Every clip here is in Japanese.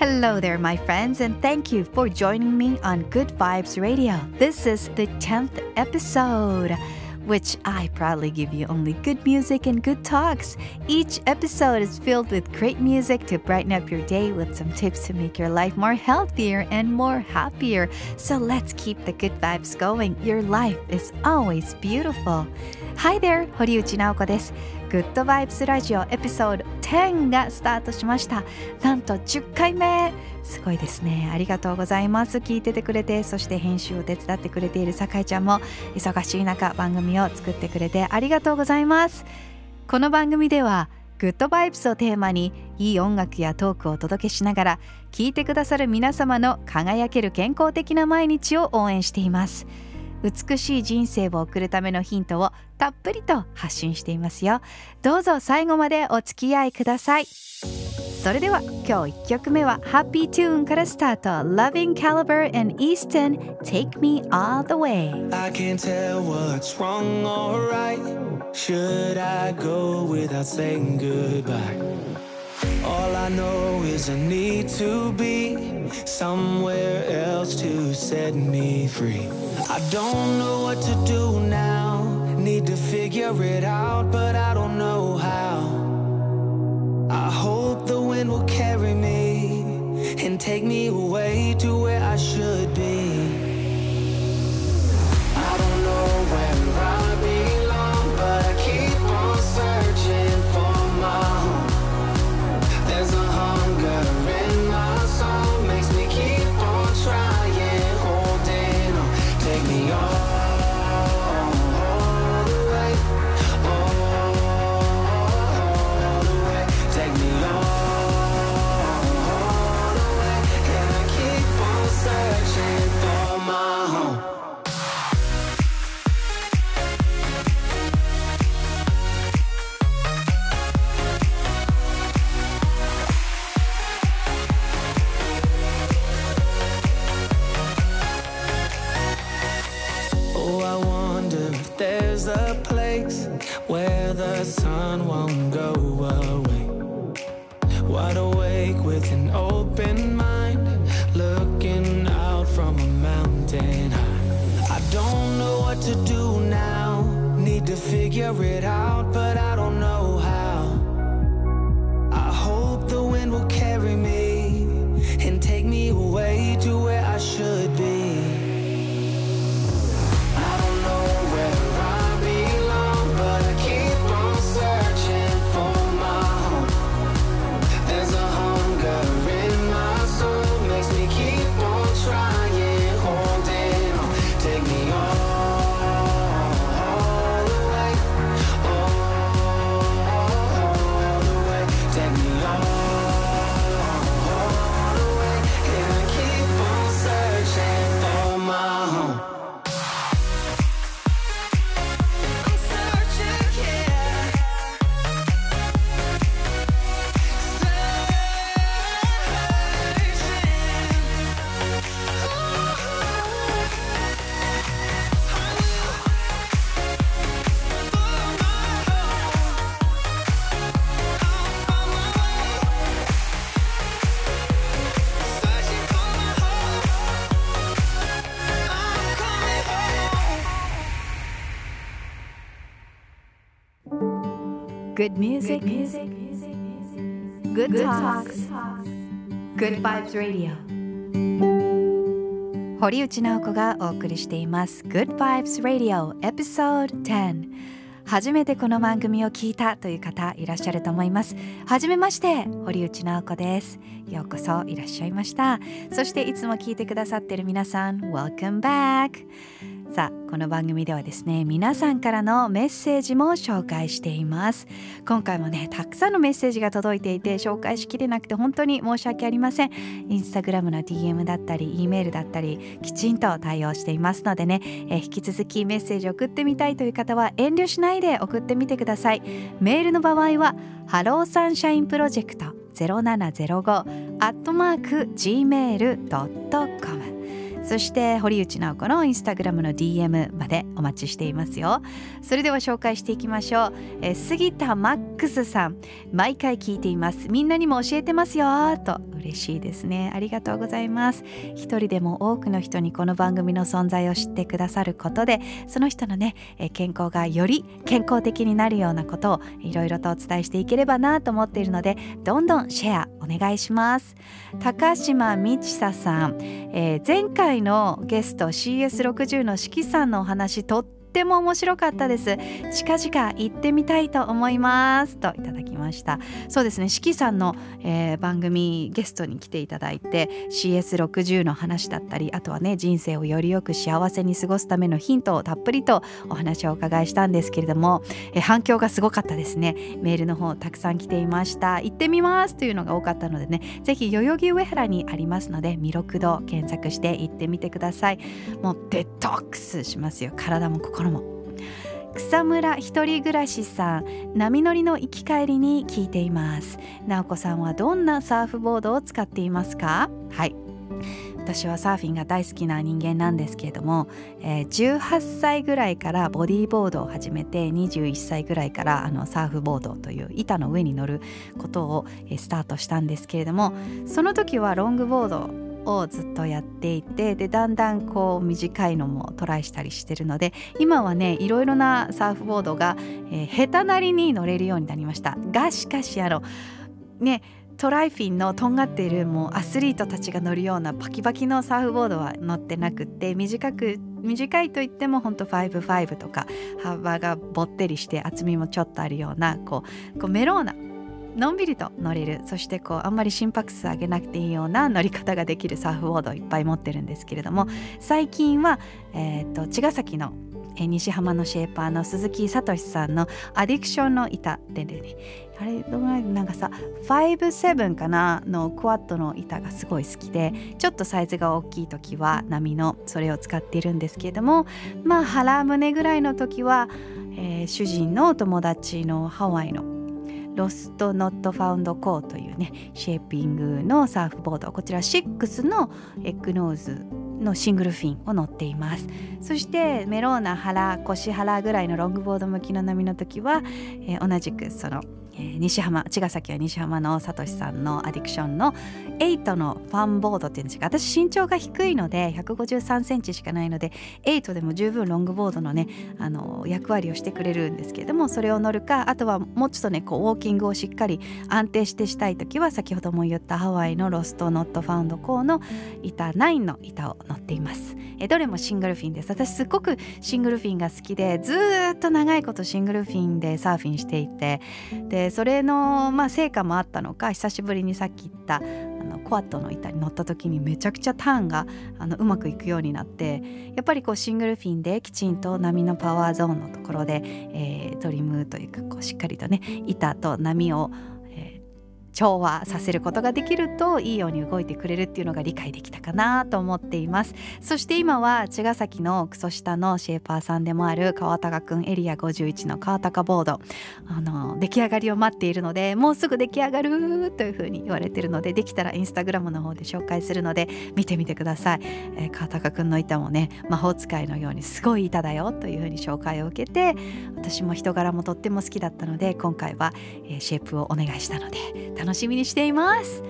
Hello there, my friends, and thank you for joining me on Good Vibes Radio. This is the 10th episode. Which I proudly give you only good music and good talks. Each episode is filled with great music to brighten up your day with some tips to make your life more healthier and more happier. So let's keep the good vibes going. Your life is always beautiful. Hi there, 堀内直子です。 グッドバイブスラジオエピソード10がスタートしました。なんと10回目すごいですね。ありがとうございます。聞いててくれて、そして編集を手伝ってくれている酒井ちゃんも忙しい中番組を作ってくれてありがとうございます。この番組ではグッドバイブスをテーマにいい音楽やトークをお届けしながら聞いてくださる皆様の輝ける健康的な毎日を応援しています。美しい人生を送るためのヒントをたっぷりと発信していますよどうぞ最後までお付き合いくださいそれでは今日1曲目は Happy Tune からスタート Loving Caliber and Easton Take Me All The Way I can't tell what's wrong or right. Should I go without saying goodbye? All I know is I need to be somewhere else to set me free. I don't know what to do now. Need to figure it out, but I don't know how. I hope the wind will carry me and take me away to where I should be. Awake with an open mind, looking out from a mountain high. I don't know what to do now, need to figure it out, Good music, good talks, good vibes radio. 堀内直子がお送りしています。Good Vibes Radio Episode 10初めてこの番組を聞いたという方いらっしゃると思います。はじめまして堀内直子です。ようこそいらっしゃいました。そしていつも聞いてくださっている皆さん Welcome back さあこの番組ではですね皆さんからのメッセージも紹介しています。今回もねたくさんのメッセージが届いていて紹介しきれなくて本当に申し訳ありません。インスタグラムの DM だったり E メールだったりきちんと対応していますのでね、え引き続きメッセージ送ってみたいという方は遠慮しないで送ってみてください。メールの場合は hello sunshine project 0705アットマーク gmail.com そして堀内直子のインスタグラムの DM までお待ちしていますよ。それでは紹介していきましょう、え杉田マックスさん。毎回聞いています。みんなにも教えてますよ。と。嬉しいですね。ありがとうございます。一人でも多くの人にこの番組の存在を知ってくださることでその人のね健康がより健康的になるようなことをいろいろとお伝えしていければなと思っているのでどんどんシェアお願いします。高島美智沙さん、えー、前回のゲスト CS60 の四季さんのお話とっても面白かったです。近々行ってみたいと思います。といただきました。そうですね。四季さんの、えー、番組ゲストに来ていただいて CS60 の話だったりあとはね人生をよりよく幸せに過ごすためのヒントをたっぷりとお話をお伺いしたんですけれども、えー、反響がすごかったですね。メールの方たくさん来ていました。行ってみますというのが多かったのでねぜひ代々木上原にありますので弥勒堂検索して行ってみてください。もうデトックスしますよ。体も心も。草むら一人暮らしさん波乗りの行き帰りに聞いています。直子さんはどんなサーフボードを使っていますか？はい。私はサーフィンが大好きな人間なんですけれども、えー、18歳ぐらいからボディーボードを始めて21歳ぐらいからあのサーフボードという板の上に乗ることを、えー、スタートしたんですけれどもその時はロングボードをずっとやっていてでだんだんこう短いのもトライしたりしてるので今はねいろいろなサーフボードが、えー、下手なりに乗れるようになりました。がしかしあのねトライフィンのとんがっているもうアスリートたちが乗るようなパキパキのサーフボードは乗ってなくって短く短いといってもほんと55とか幅がぼってりして厚みもちょっとあるようなこうこうメローなのんびりと乗れる。そしてこうあんまり心拍数上げなくていいような乗り方ができるサーフボードをいっぱい持ってるんですけれども最近は、えーと、茅ヶ崎の西浜のシェーパーの鈴木聡さんのアディクションの板でねあれどのぐらいなんかさ57かなのクワッドの板がすごい好きでちょっとサイズが大きい時は波のそれを使っているんですけれどもまあ腹胸ぐらいの時は、えー、主人のお友達のハワイの Lost Not Found Co というねシェーピングのサーフボード。こちら6のエッグノーズのシングルフィンを乗っています。そしてメローナ腹腰腹ぐらいのロングボード向きの波の時は、えー、同じくその西浜茅ヶ崎は西浜のさとしさんの Addiction の8のファンボードっていうんですが私身長が低いので153センチしかないので8でも十分ロングボードのねあの役割をしてくれるんですけれどもそれを乗るかあとはもうちょっとねこうウォーキングをしっかり安定してしたい時は先ほども言ったハワイのロストノットファウンドコーの板9の板を乗っています。えどれもシングルフィンです。私すっごくシングルフィンが好きでずっと長いことシングルフィンでサーフィンしていてでそれの、まあ、成果もあったのか久しぶりにさっき言ったあのコアットの板に乗った時にめちゃくちゃターンがあのうまくいくようになってやっぱりこうシングルフィンできちんと波のパワーゾーンのところで、えー、トリムというかこうしっかりとね板と波を調和させることができるといいように動いてくれるっていうのが理解できたかなと思っています。そして今は茅ヶ崎のクソ下のシェーパーさんでもある川高くんエリア51の川高ボード。あの出来上がりを待っているのでもうすぐ出来上がるというふうに言われてるのでできたらインスタグラムの方で紹介するので見てみてください、えー、川高くんの板もね魔法使いのようにすごい板だよというふうに紹介を受けて私も人柄もとっても好きだったので今回は、えー、シェイプをお願いしたので楽しみにしています。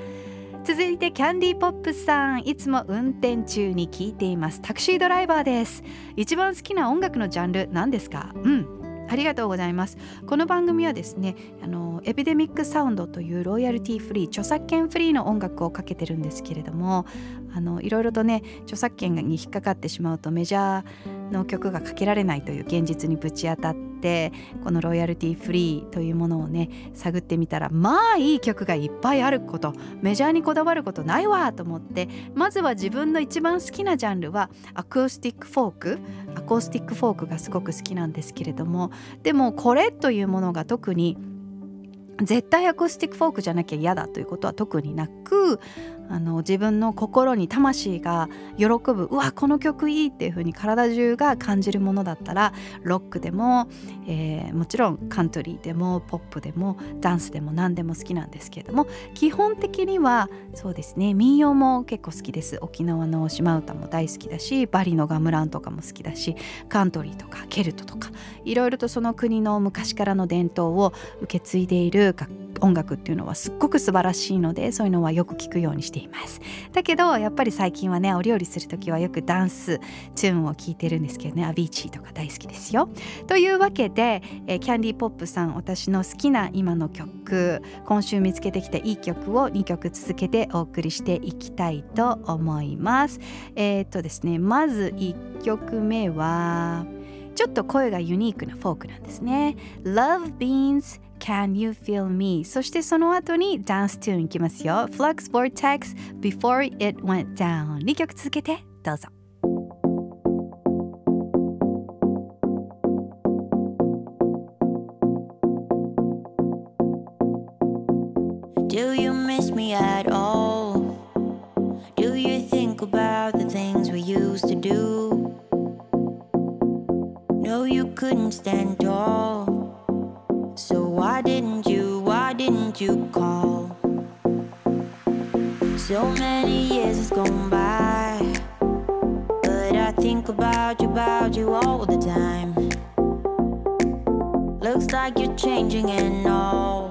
続いてキャンディーポップさんいつも運転中に聞いています。タクシードライバーです。一番好きな音楽のジャンル何ですか？うん。ありがとうございます。この番組はですねあのエピデミックサウンドというロイヤルティフリー著作権フリーの音楽をかけてるんですけれどもあのいろいろとね著作権に引っかかってしまうとメジャーの曲がかけられないという現実にぶち当たってこのロイヤルティフリーというものをね探ってみたらまあいい曲がいっぱいあることメジャーにこだわることないわと思ってまずは自分の一番好きなジャンルはアコースティックフォークアコースティックフォークがすごく好きなんですけれどもでもこれというものが特に絶対アコースティックフォークじゃなきゃ嫌だということは特になくあの自分の心に魂が喜ぶうわこの曲いいっていう風に体中が感じるものだったらロックでも、えー、もちろんカントリーでもポップでもダンスでも何でも好きなんですけれども基本的にはそうですね民謡も結構好きです。沖縄の島唄も大好きだしバリのガムランとかも好きだしカントリーとかケルトとかいろいろとその国の昔からの伝統を受け継いでいる音楽っていうのはすっごく素晴らしいのでそういうのはよく聞くようにしています。だけどやっぱり最近はねお料理する時はよくダンスチューンを聞いてるんですけどねアビーチーとか大好きですよ。というわけで、え、キャンディーポップさん私の好きな今の曲今週見つけてきたいい曲を2曲続けてお送りしていきたいと思います。えー、っとですねまず1曲目はちょっと声がユニークなフォークなんですね Love Beans Can You Feel Me そしてその後にダンストゥーンいきますよ Flux Vortex Before It Went Down 2曲続けてどうぞ Do you couldn't stand tall. So why didn't you, why didn't you call? So many years has gone by. But I think about you, about you all the time. Looks like you're changing and all.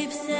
We've said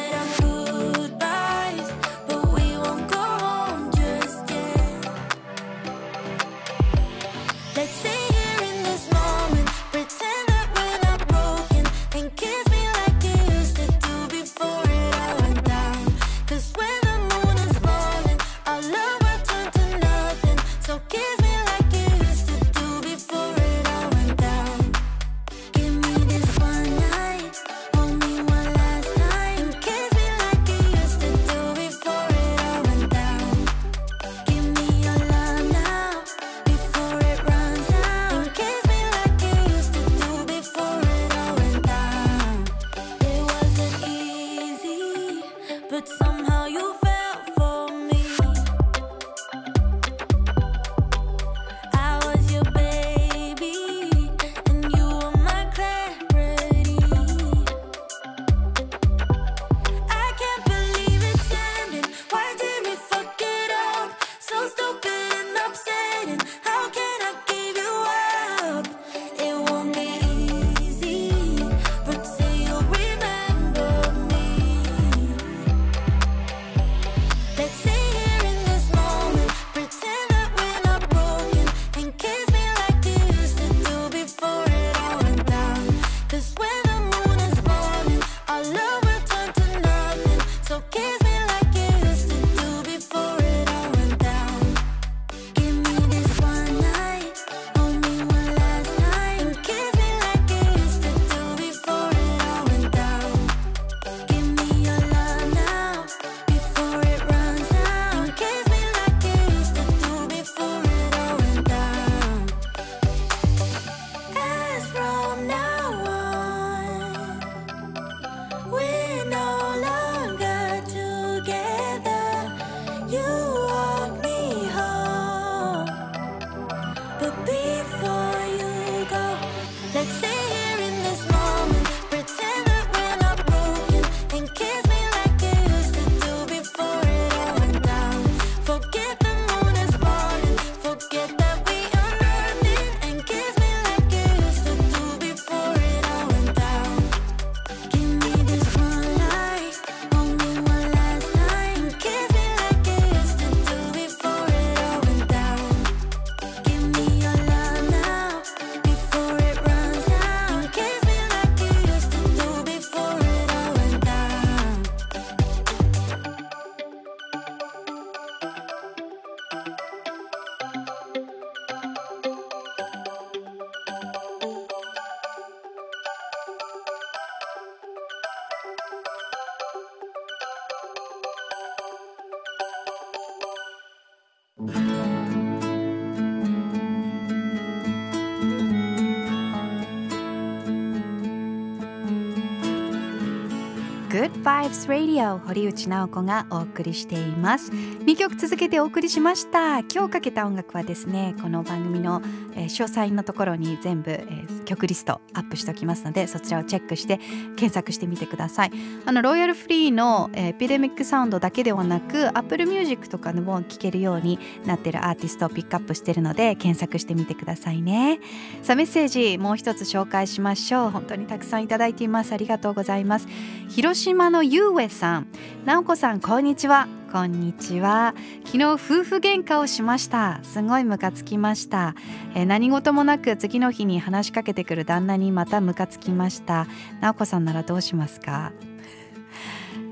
Vibes Radio 堀内直子がお送りしています。2曲続けてお送りしました。今日かけた音楽はですねこの番組の、えー詳細のところに全部、えー曲リストアップしておきますのでそちらをチェックして検索してみてください。あのロイヤルフリーの、えーエピデミックサウンドだけではなく Apple Music とかでも聴けるようになってるアーティストをピックアップしてるので検索してみてくださいね。さあメッセージもう一つ紹介しましょう。本当にたくさんいただいています。ありがとうございます。広島のゆうえさん。直子さんこんにちは。こんにちは。昨日夫婦喧嘩をしました。すごいムカつきました、えー何事もなく次の日に話しかけてくる旦那にまたムカつきました。直子さんならどうしますか？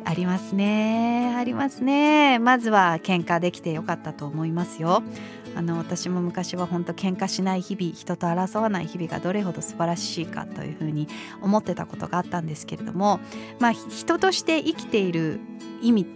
ありますね。ありますね。まずは喧嘩できてよかったと思いますよ。あの私も昔は本当喧嘩しない日々人と争わない日々がどれほど素晴らしいかというふうに思ってたことがあったんですけれどもまあ人として生きている意味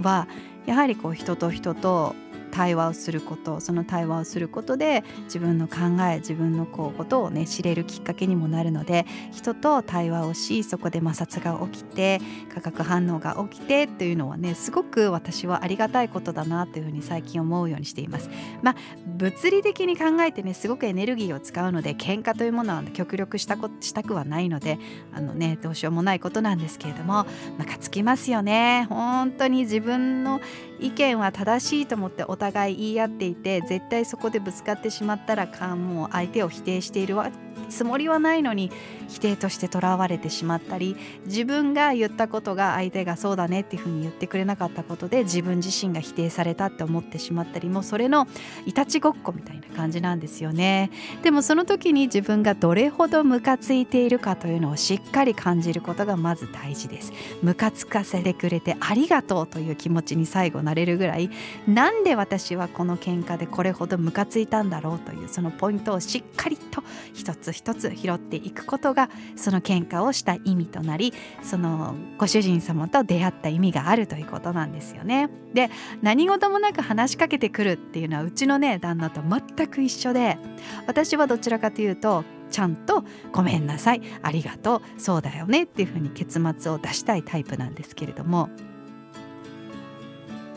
はやはりこう人と人と対話をすることその対話をすることで自分の考え自分のこうことをね知れるきっかけにもなるので人と対話をしそこで摩擦が起きて化学反応が起きてっていうのはねすごく私はありがたいことだなというふうに最近思うようにしています。まあ物理的に考えてねすごくエネルギーを使うので喧嘩というものは極力したこしたくはないのであのねどうしようもないことなんですけれどもムカつきますよね本当に自分の意見は正しいと思ってお互い言い合っていて絶対そこでぶつかってしまったらもう相手を否定しているわ。つもりはないのに否定としてとらわれてしまったり自分が言ったことが相手がそうだねっていうふうに言ってくれなかったことで自分自身が否定されたって思ってしまったりもうそれのいたちごっこみたいな感じなんですよね。でもその時に自分がどれほどムカついているかというのをしっかり感じることがまず大事です。ムカつかせてくれてありがとうという気持ちに最後なれるぐらいなんで私はこの喧嘩でこれほどムカついたんだろうというそのポイントをしっかりと一つ一つ拾っていくことがその喧嘩をした意味となりそのご主人様と出会った意味があるということなんですよね。で何事もなく話しかけてくるっていうのはうちのね旦那と全く一緒で私はどちらかというとちゃんと「ごめんなさいありがとうそうだよね」っていうふうに結末を出したいタイプなんですけれども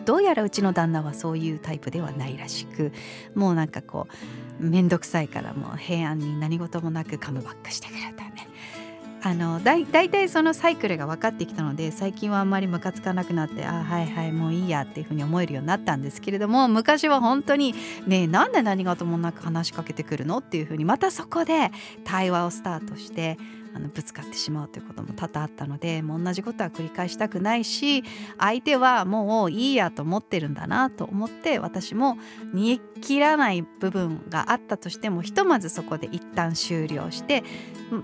どうやらうちの旦那はそういうタイプではないらしくもうなんかこう面倒くさいからもう平安に何事もなくカムバックしてくれたね。あのだいたいそのサイクルが分かってきたので最近はあんまりムカつかなくなってあはいはいもういいやっていうふうに思えるようになったんですけれども昔は本当にねえなんで何事もなく話しかけてくるのっていうふうにまたそこで対話をスタートしてあのぶつかってしまうということも多々あったのでもう同じことは繰り返したくないし相手はもういいやと思ってるんだなと思って私も煮え切らない部分があったとしてもひとまずそこで一旦終了して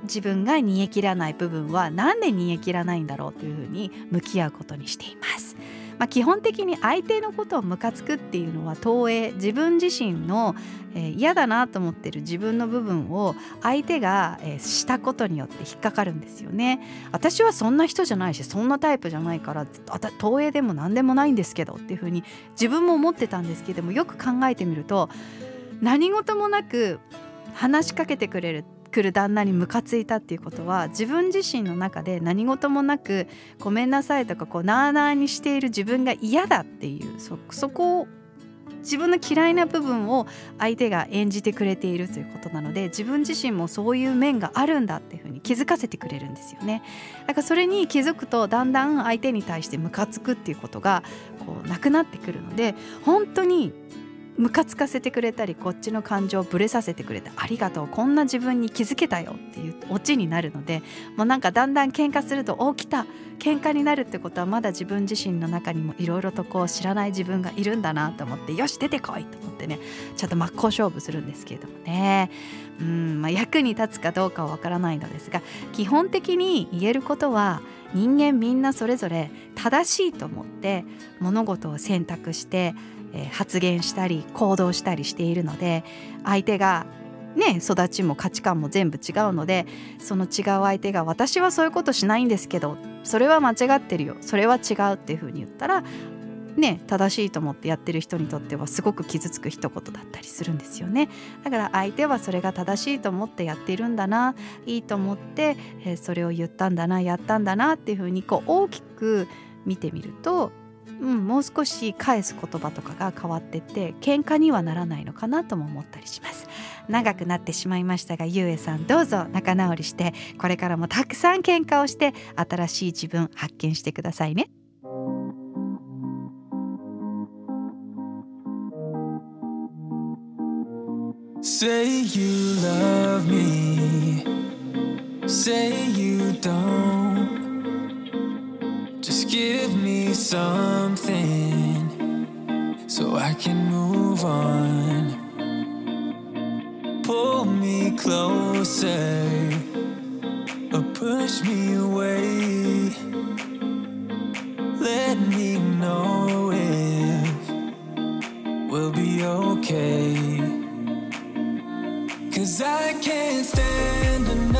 自分が煮え切らない部分はなんで煮え切らないんだろうというふうに向き合うことにしています。まあ、基本的に相手のことをムカつくっていうのは投影自分自身の、えー嫌だなと思ってる自分の部分を相手が、えーしたことによって引っかかるんですよね。私はそんな人じゃないしそんなタイプじゃないから投影でも何でもないんですけどっていうふうに自分も思ってたんですけどもよく考えてみると何事もなく話しかけてくれる来る旦那にムカついたっていうことは自分自身の中で何事もなくごめんなさいとかこうなあなあにしている自分が嫌だっていうそそこ自分の嫌いな部分を相手が演じてくれているということなので自分自身もそういう面があるんだっていうふうに気づかせてくれるんですよね。だからそれに気づくとだんだん相手に対してムカつくっていうことがこうなくなってくるので本当にムカつかせてくれたりこっちの感情をぶれさせてくれてありがとう。こんな自分に気づけたよっていうオチになるのでもうなんかだんだん喧嘩すると「起きた喧嘩になるってことはまだ自分自身の中にもいろいろとこう知らない自分がいるんだなと思ってよし出てこいと思ってねちょっと真っ向勝負するんですけれどもね。うん、まあ、役に立つかどうかはわからないのですが基本的に言えることは人間みんなそれぞれ正しいと思って物事を選択してえ発言したり行動したりしているので相手がね育ちも価値観も全部違うのでその違う相手が私はそういうことしないんですけどそれは間違ってるよそれは違うっていうふうに言ったらね正しいと思ってやってる人にとってはすごく傷つく一言だったりするんですよね。だから相手はそれが正しいと思ってやってるんだないいと思って、えそれを言ったんだなやったんだなっていうふうにこう大きく見てみるとうん、もう少し返す言葉とかが変わってって喧嘩にはならないのかなとも思ったりします。長くなってしまいましたがゆうえさんどうぞ仲直りしてこれからもたくさん喧嘩をして新しい自分発見してくださいね。Say you love me Say you don't Just give me something so I can move on. Pull me closer or push me away. Cause I can't stand another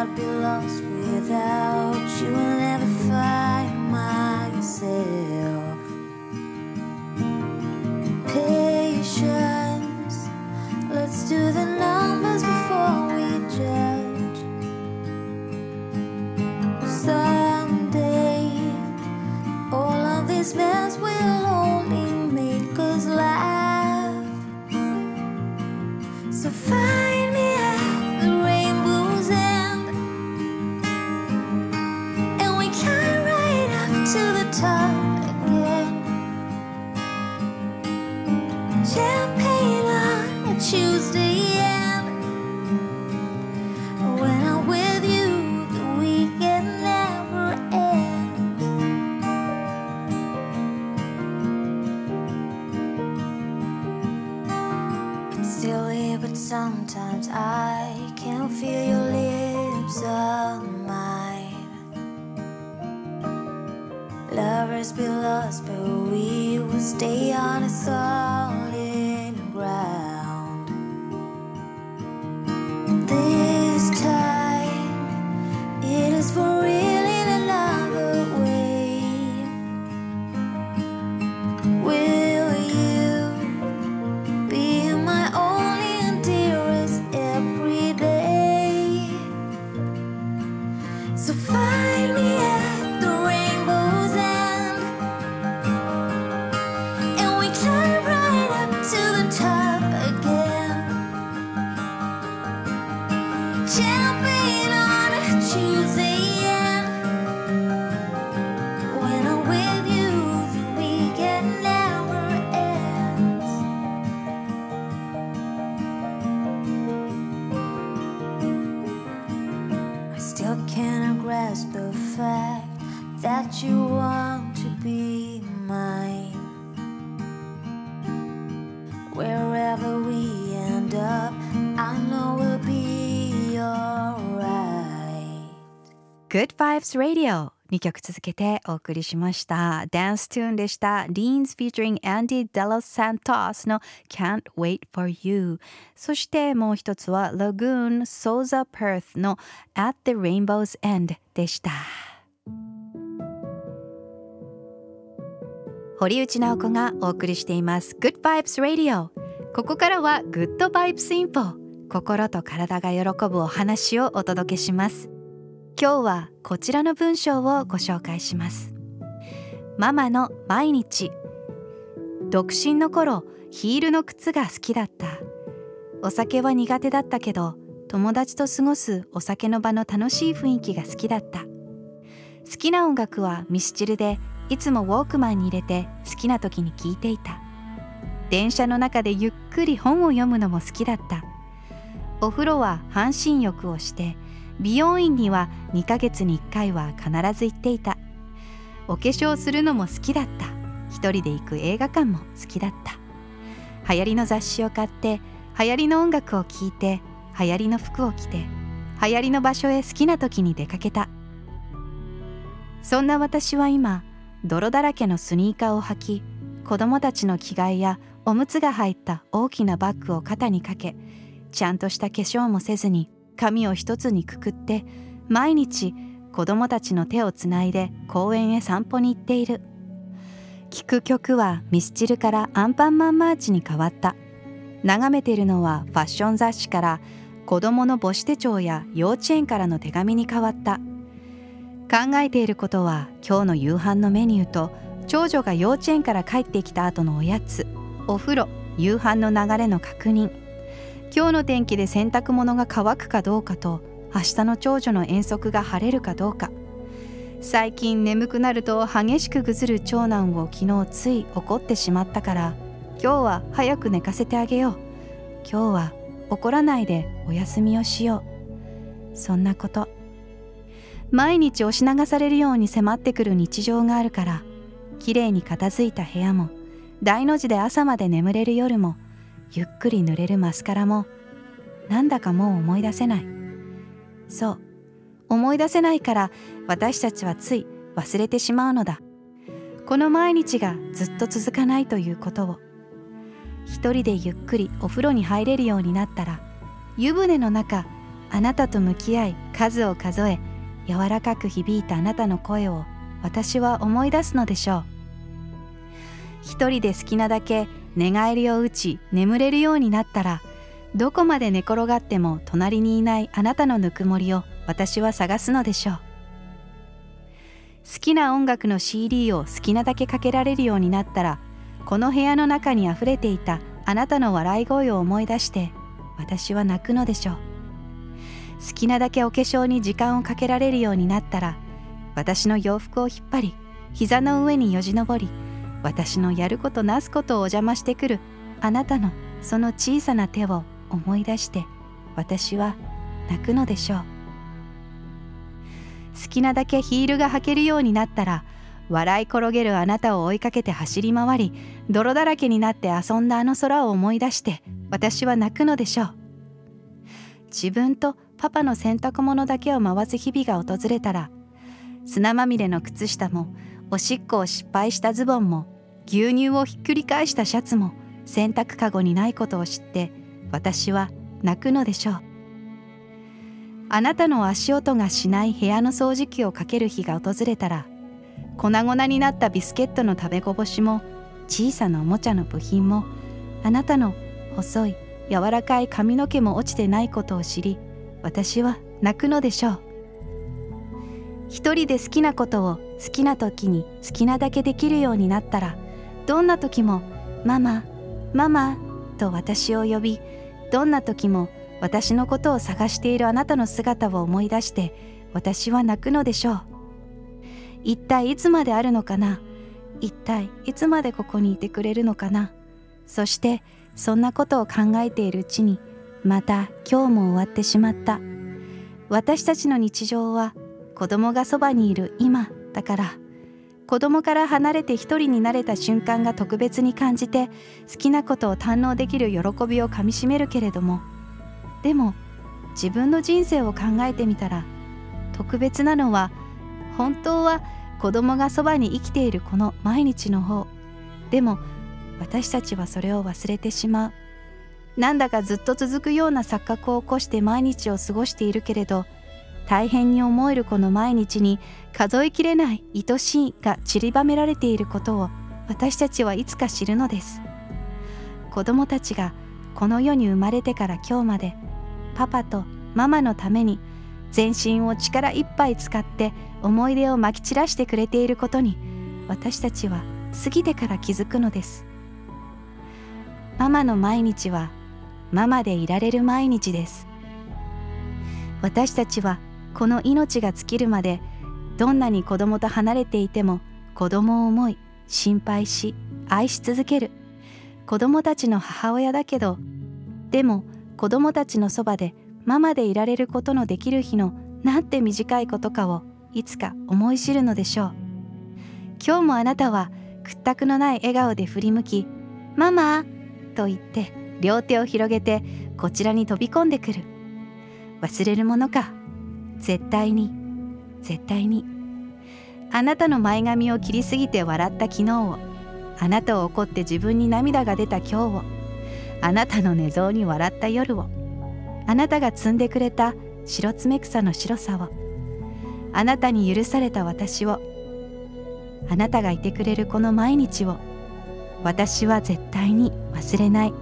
I'd be lost without you and never find myself. Patience, let's do the Good Vibes Radio 2曲続けてお送りしました。ダンストゥーンでした。Leans featuring Andy Delos Santos の Can't Wait for You。そしてもう一つは Lagoon Souza Perth の At the Rainbow's End でした。堀内直子がお送りしています Good Vibes Radio ここからは Good Vibes Info 心と体が喜ぶお話をお届けします今日はこちらの文章をご紹介します。ママの毎日。独身の頃ヒールの靴が好きだった。お酒は苦手だったけど友達と過ごすお酒の場の楽しい雰囲気が好きだった。好きな音楽はミスチルでいつもウォークマンに入れて好きな時に聴いていた。電車の中でゆっくり本を読むのも好きだった。お風呂は半身浴をして美容院には2ヶ月に1回は必ず行っていた。お化粧するのも好きだった。一人で行く映画館も好きだった。流行りの雑誌を買って流行りの音楽を聴いて流行りの服を着て流行りの場所へ好きな時に出かけた。そんな私は今泥だらけのスニーカーを履き子供たちの着替えやおむつが入った大きなバッグを肩にかけちゃんとした化粧もせずに髪を一つにくくって毎日子供たちの手をつないで公園へ散歩に行っている。聴く曲はミスチルからアンパンマンマーチに変わった。眺めているのはファッション雑誌から子供の母子手帳や幼稚園からの手紙に変わった。考えていることは今日の夕飯のメニューと長女が幼稚園から帰ってきた後のおやつお風呂夕飯の流れの確認。今日の天気で洗濯物が乾くかどうかと明日の長女の遠足が晴れるかどうか。最近眠くなると激しくぐずる長男を昨日つい怒ってしまったから今日は早く寝かせてあげよう。今日は怒らないでお休みをしよう。そんなこと。毎日押し流されるように迫ってくる日常があるからきれいに片付いた部屋も大の字で朝まで眠れる夜もゆっくり濡れるマスカラもなんだかもう思い出せない。そう思い出せないから私たちはつい忘れてしまうのだ。この毎日がずっと続かないということを。一人でゆっくりお風呂に入れるようになったら湯船の中あなたと向き合い数を数え柔らかく響いたあなたの声を私は思い出すのでしょう。一人で好きなだけ寝返りを打ち眠れるようになったらどこまで寝転がっても隣にいないあなたのぬくもりを私は探すのでしょう。好きな音楽の CD を好きなだけかけられるようになったらこの部屋の中にあふれていたあなたの笑い声を思い出して私は泣くのでしょう。好きなだけお化粧に時間をかけられるようになったら私の洋服を引っ張り膝の上によじ登り私のやることなすことをお邪魔してくるあなたのその小さな手を思い出して私は泣くのでしょう。好きなだけヒールが履けるようになったら笑い転げるあなたを追いかけて走り回り泥だらけになって遊んだあの空を思い出して私は泣くのでしょう。自分とパパの洗濯物だけを回す日々が訪れたら砂まみれの靴下もおしっこを失敗したズボンも牛乳をひっくり返したシャツも洗濯かごにないことを知って私は泣くのでしょう。あなたの足音がしない部屋の掃除機をかける日が訪れたら粉々になったビスケットの食べこぼしも小さなおもちゃの部品もあなたの細い柔らかい髪の毛も落ちてないことを知り私は泣くのでしょう。一人で好きなことを好きな時に好きなだけできるようになったらどんな時も「ママママ」と私を呼びどんな時も私のことを探しているあなたの姿を思い出して私は泣くのでしょう。一体いつまであるのかな？一体いつまでここにいてくれるのかな？そしてそんなことを考えているうちにまた今日も終わってしまった。私たちの日常は子供がそばにいる今。だから子供から離れて一人になれた瞬間が特別に感じて好きなことを堪能できる喜びをかみしめるけれどもでも自分の人生を考えてみたら特別なのは本当は子供がそばに生きているこの毎日の方。でも私たちはそれを忘れてしまう。なんだかずっと続くような錯覚を起こして毎日を過ごしているけれど大変に思えるこの毎日に数えきれない愛しいが散りばめられていることを私たちはいつか知るのです。子供たちがこの世に生まれてから今日までパパとママのために全身を力いっぱい使って思い出をまき散らしてくれていることに私たちは過ぎてから気づくのです。ママの毎日はママでいられる毎日です。私たちはこの命が尽きるまでどんなに子供と離れていても子供を思い心配し愛し続ける。子供たちの母親だけどでも子供たちのそばでママでいられることのできる日のなんて短いことかをいつか思い知るのでしょう。今日もあなたは屈託のない笑顔で振り向き「ママ!」と言って両手を広げてこちらに飛び込んでくる。忘れるものか。絶対に。絶対に。あなたの前髪を切りすぎて笑った昨日を。あなたを怒って自分に涙が出た今日を。あなたの寝相に笑った夜を。あなたが摘んでくれた白爪草の白さを。あなたに許された私を。あなたがいてくれるこの毎日を。私は絶対に忘れない。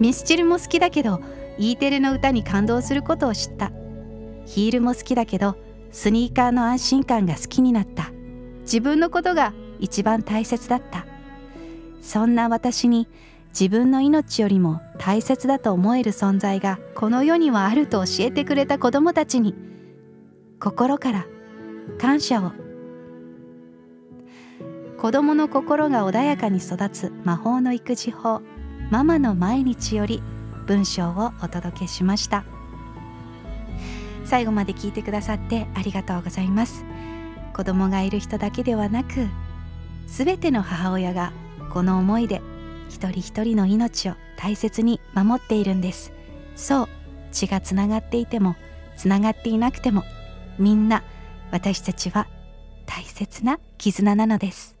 ミスチルも好きだけど E テレの歌に感動することを知った。ヒールも好きだけどスニーカーの安心感が好きになった。自分のことが一番大切だった。そんな私に自分の命よりも大切だと思える存在がこの世にはあると教えてくれた子供たちに心から感謝を。子供の心が穏やかに育つ魔法の育児法ママの毎日より文章をお届けしました。最後まで聞いてくださってありがとうございます。子供がいる人だけではなく全ての母親がこの思いで一人一人の命を大切に守っているんです。そう血がつながっていてもつながっていなくてもみんな私たちは大切な絆なのです。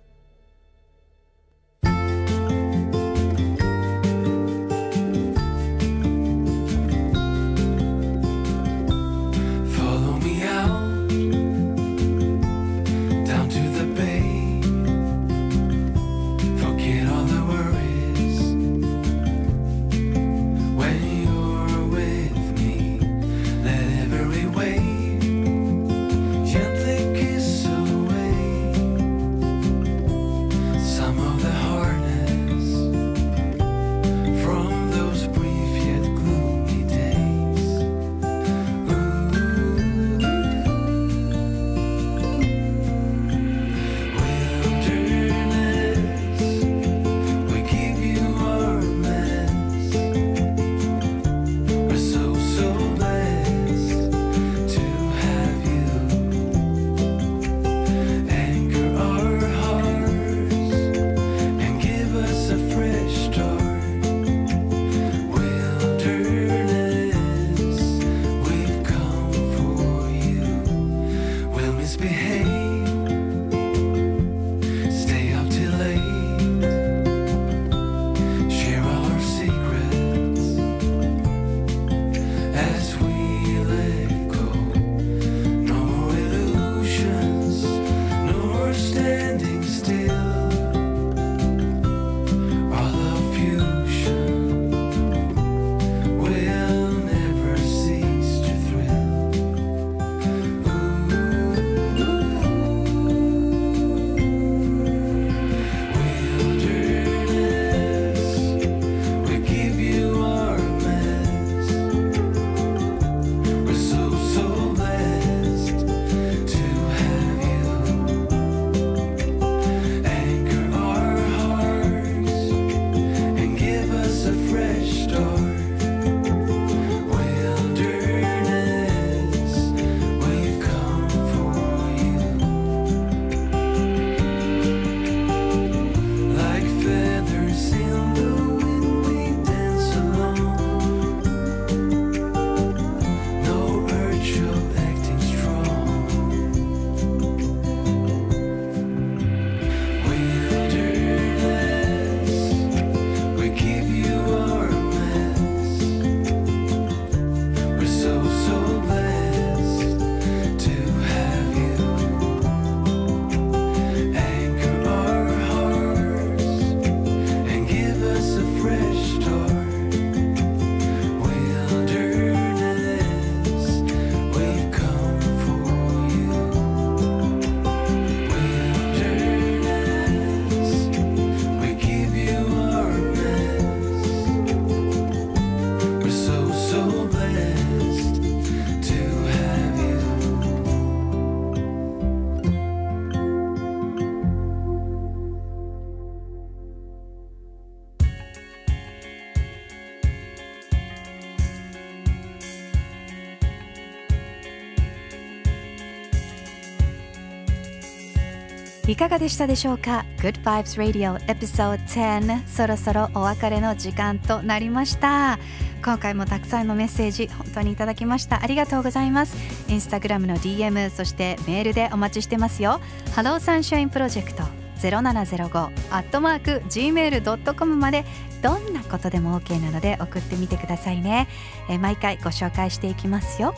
いかがでしたでしょうか？Good Vibes Radio Episode 10そろそろお別れの時間となりました。今回もたくさんのメッセージ本当にいただきました。ありがとうございます。インスタグラムの DM そしてメールでお待ちしてますよ。Hello Sunshine Project 0705アットマーク gmail.com までどんなことでも OK なので送ってみてくださいね、えー毎回ご紹介していきますよ。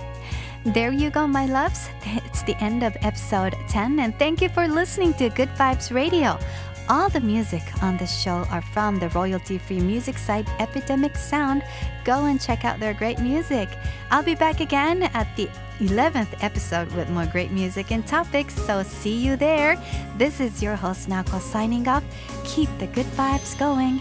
There you go, my loves. It's the end of episode 10, and thank you for listening to Good Vibes Radio. All the music on this show are from the royalty free music site Epidemic Sound. Go and check out their great music. I'll be back again at the 11th episode with more great music and topics, so see you there. This is your host, Nako, signing off. Keep the good vibes going.